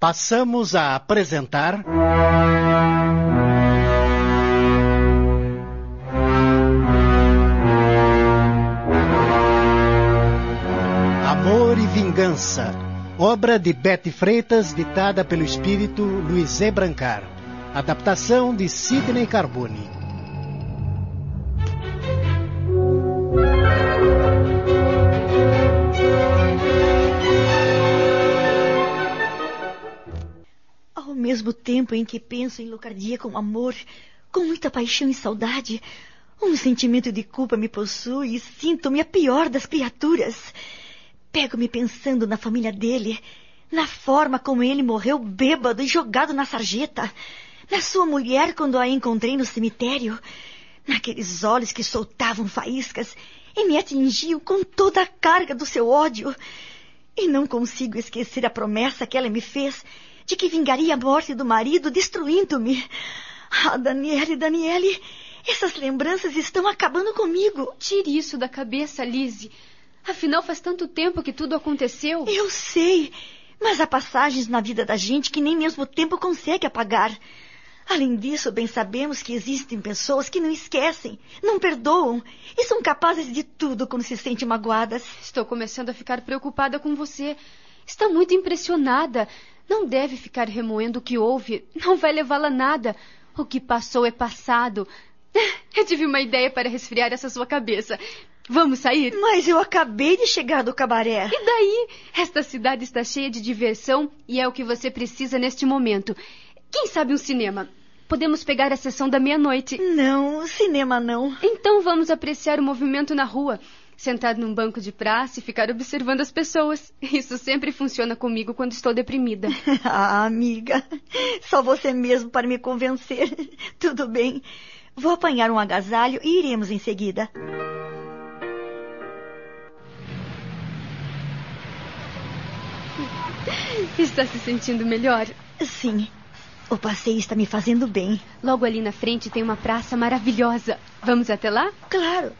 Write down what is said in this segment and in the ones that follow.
Passamos a apresentar. Amor e Vingança, obra de Betty Freitas, ditada pelo espírito Luiz E. Brancar. Adaptação de Sidney Carbone. Ao mesmo tempo em que penso em Locardia com amor, com muita paixão e saudade, um sentimento de culpa me possui e sinto-me a pior das criaturas. Pego-me pensando na família dele, na forma como ele morreu bêbado e jogado na sarjeta, na sua mulher quando a encontrei no cemitério, naqueles olhos que soltavam faíscas e me atingiam com toda a carga do seu ódio. E não consigo esquecer a promessa que ela me fez de que vingaria a morte do marido destruindo-me. Ah, Daniele, Daniele, essas lembranças estão acabando comigo. Tire isso da cabeça, Lise. Afinal, faz tanto tempo que tudo aconteceu. Eu sei, mas há passagens na vida da gente que nem mesmo o tempo consegue apagar. Além disso, bem sabemos que existem pessoas que não esquecem, não perdoam e são capazes de tudo quando se sentem magoadas. Estou começando a ficar preocupada com você. Está muito impressionada. Não deve ficar remoendo o que houve. Não vai levá-la a nada. O que passou é passado. Eu tive uma ideia para resfriar essa sua cabeça. Vamos sair? Mas eu acabei de chegar do cabaré. E daí? Esta cidade está cheia de diversão e é o que você precisa neste momento. Quem sabe um cinema? Podemos pegar a sessão da meia-noite. Não, cinema não. Então vamos apreciar o movimento na rua. Sentado num banco de praça e ficar observando as pessoas. Isso sempre funciona comigo quando estou deprimida. ah, amiga. Só você mesmo para me convencer. Tudo bem. Vou apanhar um agasalho e iremos em seguida. Está se sentindo melhor? Sim. O passeio está me fazendo bem. Logo ali na frente tem uma praça maravilhosa. Vamos até lá? Claro.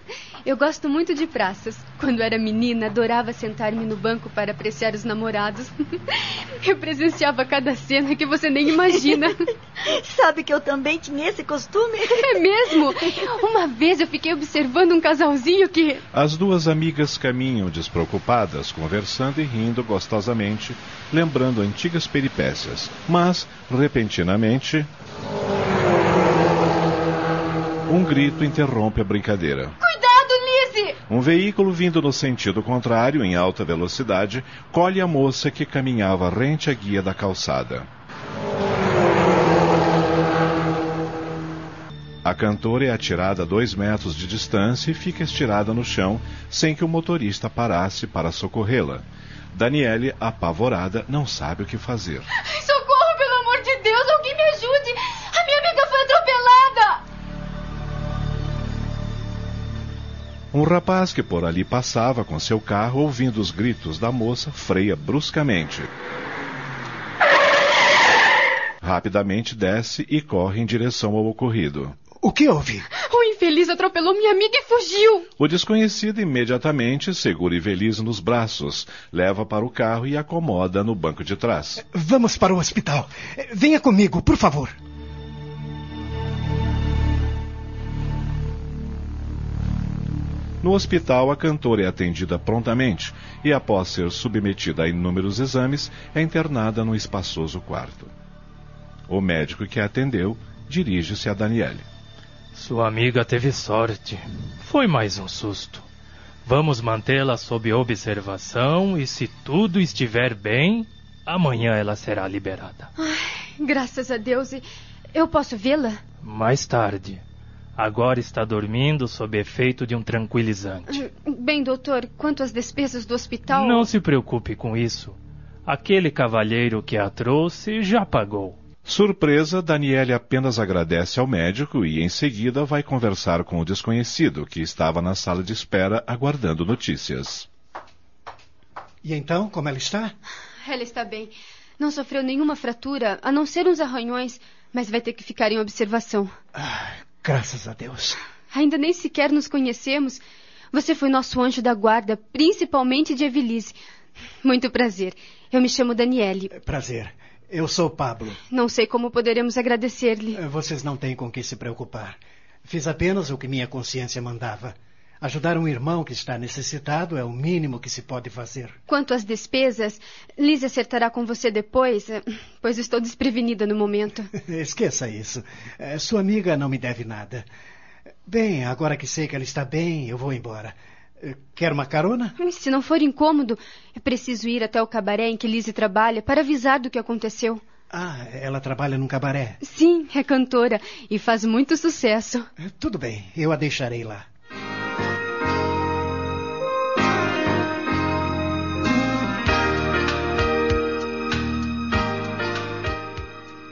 Eu gosto muito de praças. Quando era menina, adorava sentar-me no banco para apreciar os namorados. Eu presenciava cada cena que você nem imagina. Sabe que eu também tinha esse costume? É mesmo? Uma vez eu fiquei observando um casalzinho que. As duas amigas caminham despreocupadas, conversando e rindo gostosamente, lembrando antigas peripécias. Mas, repentinamente. Um grito interrompe a brincadeira. Um veículo vindo no sentido contrário, em alta velocidade, colhe a moça que caminhava rente à guia da calçada. A cantora é atirada a dois metros de distância e fica estirada no chão, sem que o motorista parasse para socorrê-la. Daniele, apavorada, não sabe o que fazer. Um rapaz que por ali passava com seu carro, ouvindo os gritos da moça, freia bruscamente. Rapidamente desce e corre em direção ao ocorrido. O que houve? O infeliz atropelou minha amiga e fugiu. O desconhecido imediatamente segura Ivelise nos braços, leva para o carro e acomoda no banco de trás. Vamos para o hospital. Venha comigo, por favor. No hospital, a cantora é atendida prontamente e, após ser submetida a inúmeros exames, é internada num espaçoso quarto. O médico que a atendeu dirige-se a Daniele. Sua amiga teve sorte. Foi mais um susto. Vamos mantê-la sob observação e, se tudo estiver bem, amanhã ela será liberada. Ai, graças a Deus. Eu posso vê-la? Mais tarde. Agora está dormindo sob efeito de um tranquilizante. Bem, doutor, quanto às despesas do hospital. Não se preocupe com isso. Aquele cavalheiro que a trouxe já pagou. Surpresa, Daniele apenas agradece ao médico e, em seguida, vai conversar com o desconhecido, que estava na sala de espera aguardando notícias. E então, como ela está? Ela está bem. Não sofreu nenhuma fratura, a não ser uns arranhões, mas vai ter que ficar em observação. Ah, graças a Deus. Ainda nem sequer nos conhecemos. Você foi nosso anjo da guarda, principalmente de Evelise. Muito prazer. Eu me chamo Daniele. Prazer. Eu sou Pablo. Não sei como poderemos agradecer-lhe. Vocês não têm com que se preocupar. Fiz apenas o que minha consciência mandava. Ajudar um irmão que está necessitado é o mínimo que se pode fazer. Quanto às despesas, Liz acertará com você depois, eh, pois estou desprevenida no momento. Esqueça isso. Eh, Sua amiga não me deve nada. Bem, agora que sei que ela está bem, eu vou embora. Eh, Quer uma carona? Se não for incômodo, é preciso ir até o cabaré em que Lizzie trabalha para avisar do que aconteceu. Ah, ela trabalha num cabaré. Sim, é cantora e faz muito sucesso. Tudo bem, eu a deixarei lá.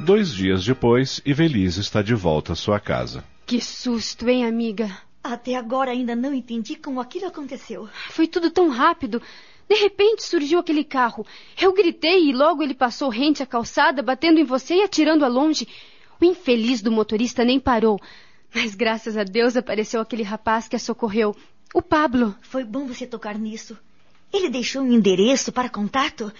Dois dias depois, Ivelise está de volta à sua casa. Que susto, hein, amiga? Até agora ainda não entendi como aquilo aconteceu. Foi tudo tão rápido. De repente surgiu aquele carro. Eu gritei e logo ele passou rente à calçada, batendo em você e atirando a longe. O infeliz do motorista nem parou. Mas graças a Deus apareceu aquele rapaz que a socorreu. O Pablo. Foi bom você tocar nisso. Ele deixou um endereço para contato.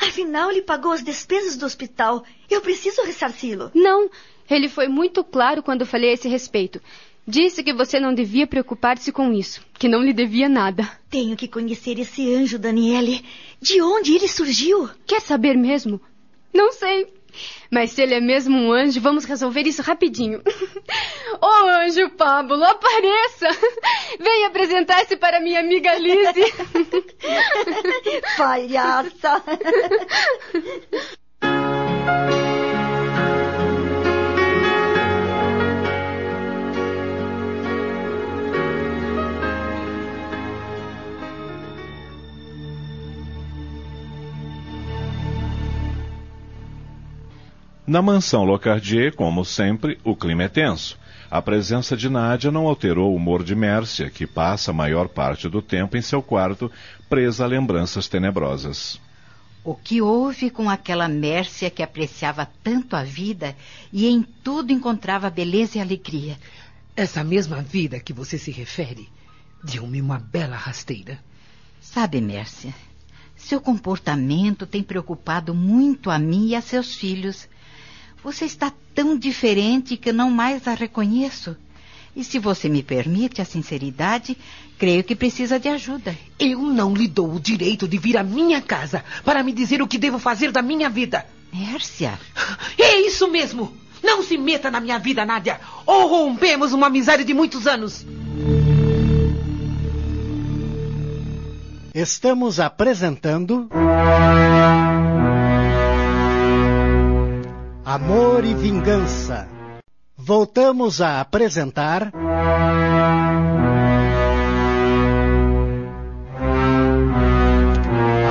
Afinal, ele pagou as despesas do hospital. Eu preciso ressarci-lo. Não, ele foi muito claro quando falei a esse respeito. Disse que você não devia preocupar-se com isso, que não lhe devia nada. Tenho que conhecer esse anjo, Daniele. De onde ele surgiu? Quer saber mesmo? Não sei. Mas se ele é mesmo um anjo, vamos resolver isso rapidinho. Ô oh, anjo Pablo, apareça! Venha apresentar-se para minha amiga Lizzie. Palhaça! Na mansão Locardier, como sempre, o clima é tenso. A presença de Nádia não alterou o humor de Mércia, que passa a maior parte do tempo em seu quarto, presa a lembranças tenebrosas. O que houve com aquela Mércia que apreciava tanto a vida e em tudo encontrava beleza e alegria? Essa mesma vida que você se refere deu-me uma bela rasteira. Sabe, Mércia, seu comportamento tem preocupado muito a mim e a seus filhos. Você está tão diferente que não mais a reconheço. E se você me permite a sinceridade, creio que precisa de ajuda. Eu não lhe dou o direito de vir à minha casa para me dizer o que devo fazer da minha vida. Mércia, É isso mesmo! Não se meta na minha vida, Nádia, ou rompemos uma amizade de muitos anos. Estamos apresentando. Amor e Vingança. Voltamos a apresentar.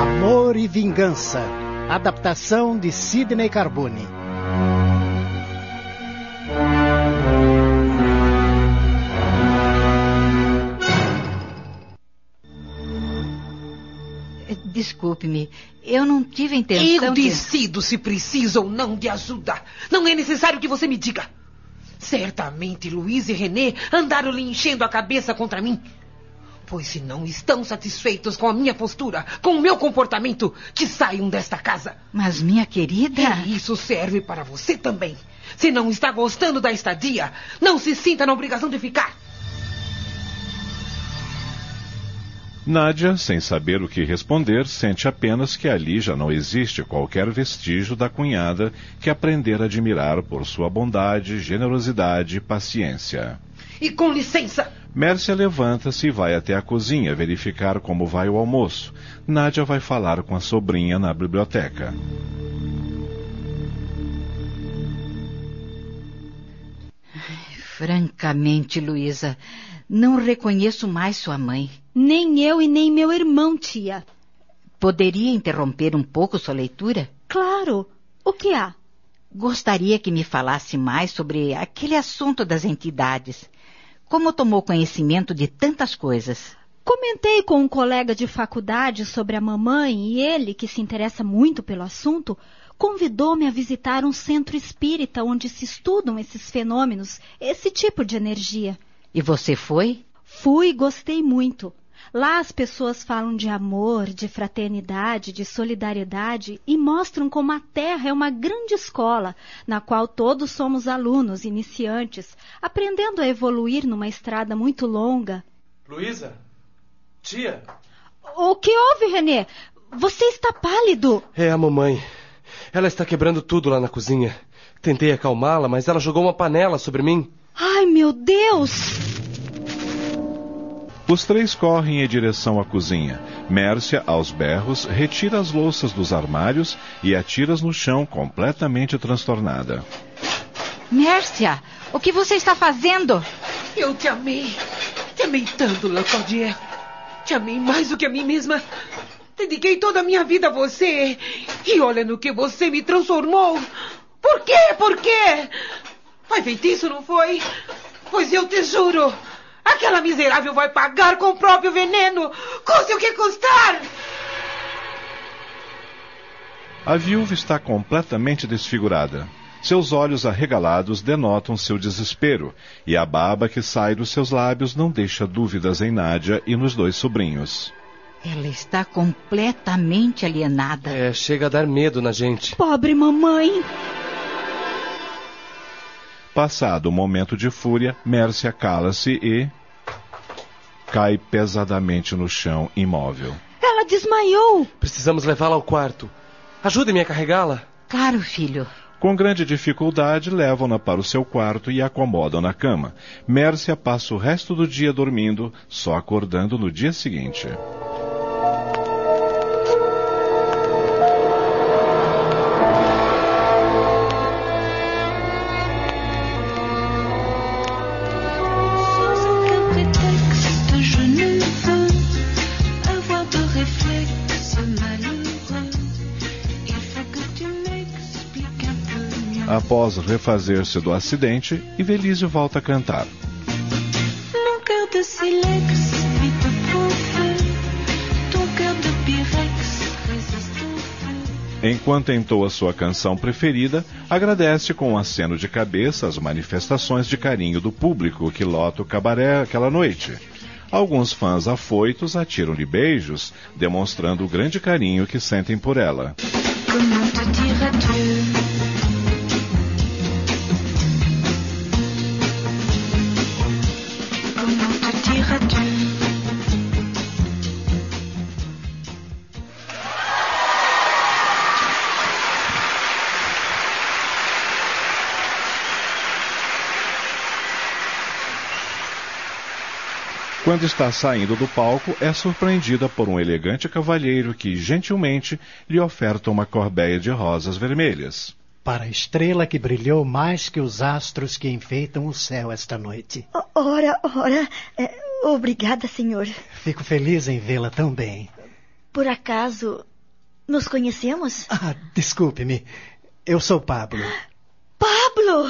Amor e Vingança. Adaptação de Sidney Carbone. Desculpe-me, eu não tive a intenção Eu de... decido se preciso ou não de ajuda. Não é necessário que você me diga. Certamente Luiz e René andaram lhe enchendo a cabeça contra mim. Pois se não estão satisfeitos com a minha postura, com o meu comportamento, que saiam desta casa. Mas, minha querida... E isso serve para você também. Se não está gostando da estadia, não se sinta na obrigação de ficar. Nádia, sem saber o que responder, sente apenas que ali já não existe qualquer vestígio da cunhada que aprendera a admirar por sua bondade, generosidade e paciência. E com licença, Mércia levanta-se e vai até a cozinha verificar como vai o almoço. Nádia vai falar com a sobrinha na biblioteca. Francamente, Luísa, não reconheço mais sua mãe. Nem eu e nem meu irmão, tia. Poderia interromper um pouco sua leitura? Claro. O que há? Gostaria que me falasse mais sobre aquele assunto das entidades. Como tomou conhecimento de tantas coisas? Comentei com um colega de faculdade sobre a mamãe e ele, que se interessa muito pelo assunto, convidou-me a visitar um centro espírita onde se estudam esses fenômenos, esse tipo de energia. E você foi? Fui e gostei muito. Lá as pessoas falam de amor, de fraternidade, de solidariedade e mostram como a Terra é uma grande escola, na qual todos somos alunos, iniciantes, aprendendo a evoluir numa estrada muito longa. Luísa? Tia? O que houve, Renê? Você está pálido. É a mamãe. Ela está quebrando tudo lá na cozinha. Tentei acalmá-la, mas ela jogou uma panela sobre mim. Ai, meu Deus! Os três correm em direção à cozinha. Mércia, aos berros, retira as louças dos armários e atira-as no chão, completamente transtornada. Mércia, o que você está fazendo? Eu te amei. Te amei tanto, Lacordier. Te amei mais do que a mim mesma. Dediquei toda a minha vida a você. E olha no que você me transformou. Por quê? Por quê? Foi feitiço, não foi? Pois eu te juro. Aquela miserável vai pagar com o próprio veneno, custe o que custar! A viúva está completamente desfigurada. Seus olhos arregalados denotam seu desespero, e a baba que sai dos seus lábios não deixa dúvidas em Nádia e nos dois sobrinhos. Ela está completamente alienada. É, chega a dar medo na gente. Pobre mamãe! Passado o momento de fúria, Mércia cala-se e. cai pesadamente no chão, imóvel. Ela desmaiou! Precisamos levá-la ao quarto. Ajude-me a carregá-la. Claro, filho. Com grande dificuldade, levam-na para o seu quarto e a acomodam na cama. Mércia passa o resto do dia dormindo, só acordando no dia seguinte. Após refazer-se do acidente, Ivelise volta a cantar. Mon cœur de silex. Ton cœur de. Enquanto entoa sua canção preferida, agradece com um aceno de cabeça as manifestações de carinho do público que lota o cabaré aquela noite. Alguns fãs afoitos atiram-lhe beijos, demonstrando o grande carinho que sentem por ela. Comment te Quando está saindo do palco, é surpreendida por um elegante cavalheiro que, gentilmente, lhe oferta uma corbeia de rosas vermelhas. Para a estrela que brilhou mais que os astros que enfeitam o céu esta noite. Ora, ora. é, obrigada, senhor. Fico feliz em vê-la tão bem. Por acaso nos conhecemos? Ah, desculpe-me. Eu sou Pablo. Pablo!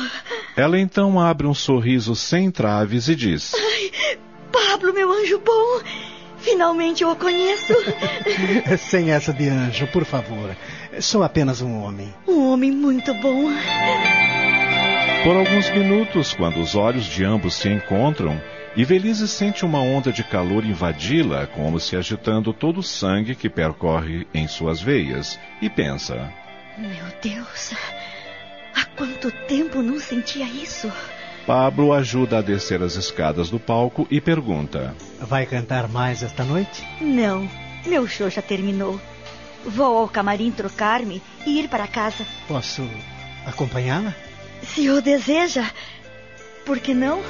Ela então abre um sorriso sem traves e diz: Pablo, meu anjo bom! Finalmente eu o conheço. Sem essa de anjo, por favor. Sou apenas um homem. Um homem muito bom. Por alguns minutos, quando os olhos de ambos se encontram, Ivelise sente uma onda de calor invadi-la, como se agitando todo o sangue que percorre em suas veias, e pensa: Meu Deus! Há quanto tempo não sentia isso? Pablo ajuda a descer as escadas do palco e pergunta: Vai cantar mais esta noite? Não, meu show já terminou. Vou ao camarim trocar-me e ir para casa. Posso acompanhá-la? Se o deseja, por que não?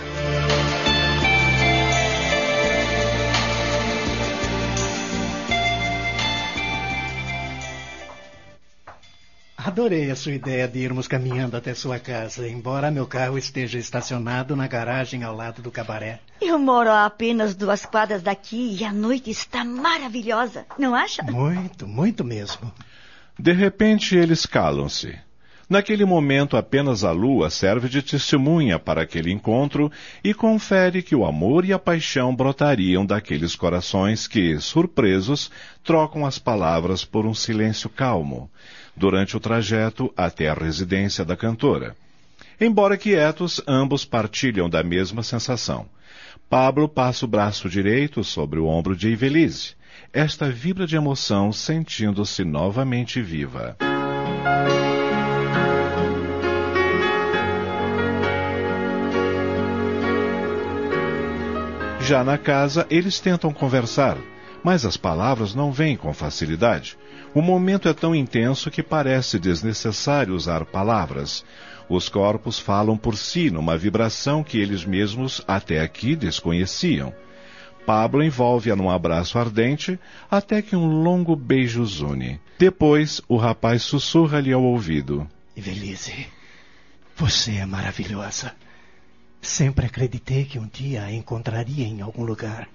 Adorei a sua ideia de irmos caminhando até sua casa, embora meu carro esteja estacionado na garagem ao lado do cabaré. Eu moro a apenas duas quadras daqui e a noite está maravilhosa, não acha? Muito, muito mesmo. De repente eles calam-se. Naquele momento, apenas a lua serve de testemunha para aquele encontro e confere que o amor e a paixão brotariam daqueles corações que, surpresos, trocam as palavras por um silêncio calmo, durante o trajeto até a residência da cantora. Embora quietos, ambos partilham da mesma sensação. Pablo passa o braço direito sobre o ombro de Evelise. Esta vibra de emoção, sentindo-se novamente viva. Já na casa, eles tentam conversar, mas as palavras não vêm com facilidade. O momento é tão intenso que parece desnecessário usar palavras. Os corpos falam por si numa vibração que eles mesmos até aqui desconheciam. Pablo envolve-a num abraço ardente, até que um longo beijo os une. Depois, o rapaz sussurra-lhe ao ouvido: Evelise, você é maravilhosa. Sempre acreditei que um dia a encontraria em algum lugar.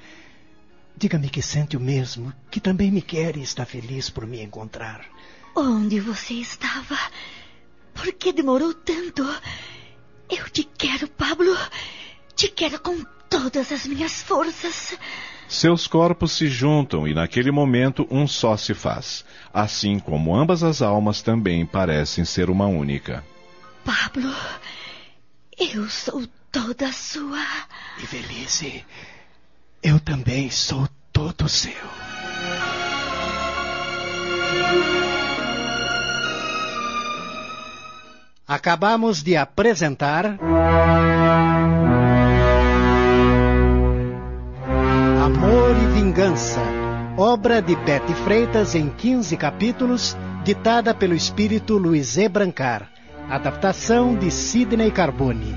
Diga-me que sente o mesmo, que também me quer e está feliz por me encontrar. Onde você estava? Por que demorou tanto? Eu te quero, Pablo. Te quero com todas as minhas forças. Seus corpos se juntam e naquele momento um só se faz, assim como ambas as almas também parecem ser uma única. Pablo, eu sou toda sua. Evelise, eu também sou todo seu. Acabamos de apresentar. Amor e Vingança, obra de Bete Freitas em 15 capítulos, ditada pelo espírito Luiz E. Brancar, adaptação de Sidney Carbone.